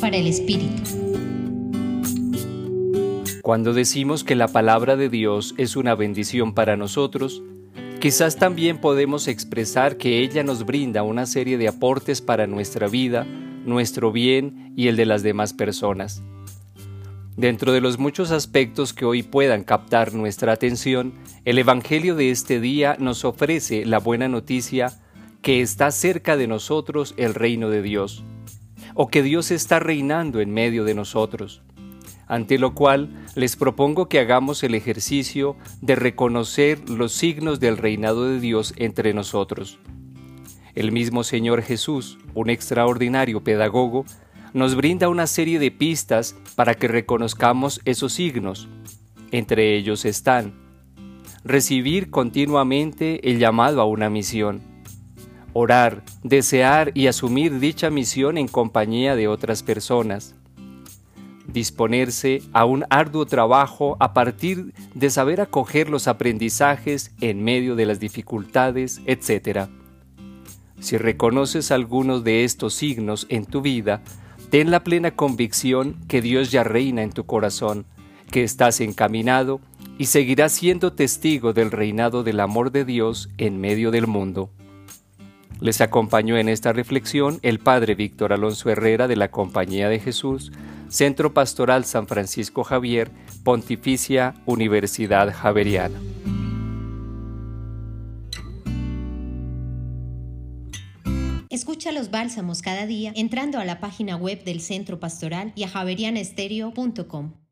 Para el Espíritu. Cuando decimos que la palabra de Dios es una bendición para nosotros, quizás también podemos expresar que ella nos brinda una serie de aportes para nuestra vida, nuestro bien y el de las demás personas. Dentro de los muchos aspectos que hoy puedan captar nuestra atención, el Evangelio de este día nos ofrece la buena noticia que está cerca de nosotros el reino de Dios, o que Dios está reinando en medio de nosotros, ante lo cual les propongo que hagamos el ejercicio de reconocer los signos del reinado de Dios entre nosotros. El mismo Señor Jesús, un extraordinario pedagogo, nos brinda una serie de pistas para que reconozcamos esos signos. Entre ellos están recibir continuamente el llamado a una misión, orar, desear y asumir dicha misión en compañía de otras personas, disponerse a un arduo trabajo a partir de saber acoger los aprendizajes en medio de las dificultades, etc. Si reconoces algunos de estos signos en tu vida, ten la plena convicción que Dios ya reina en tu corazón, que estás encaminado y seguirá siendo testigo del reinado del amor de Dios en medio del mundo. Les acompañó en esta reflexión el Padre Víctor Alonso Herrera de la Compañía de Jesús, Centro Pastoral San Francisco Javier, Pontificia Universidad Javeriana. Escucha los bálsamos cada día entrando a la página web del Centro Pastoral y a javerianestereo.com.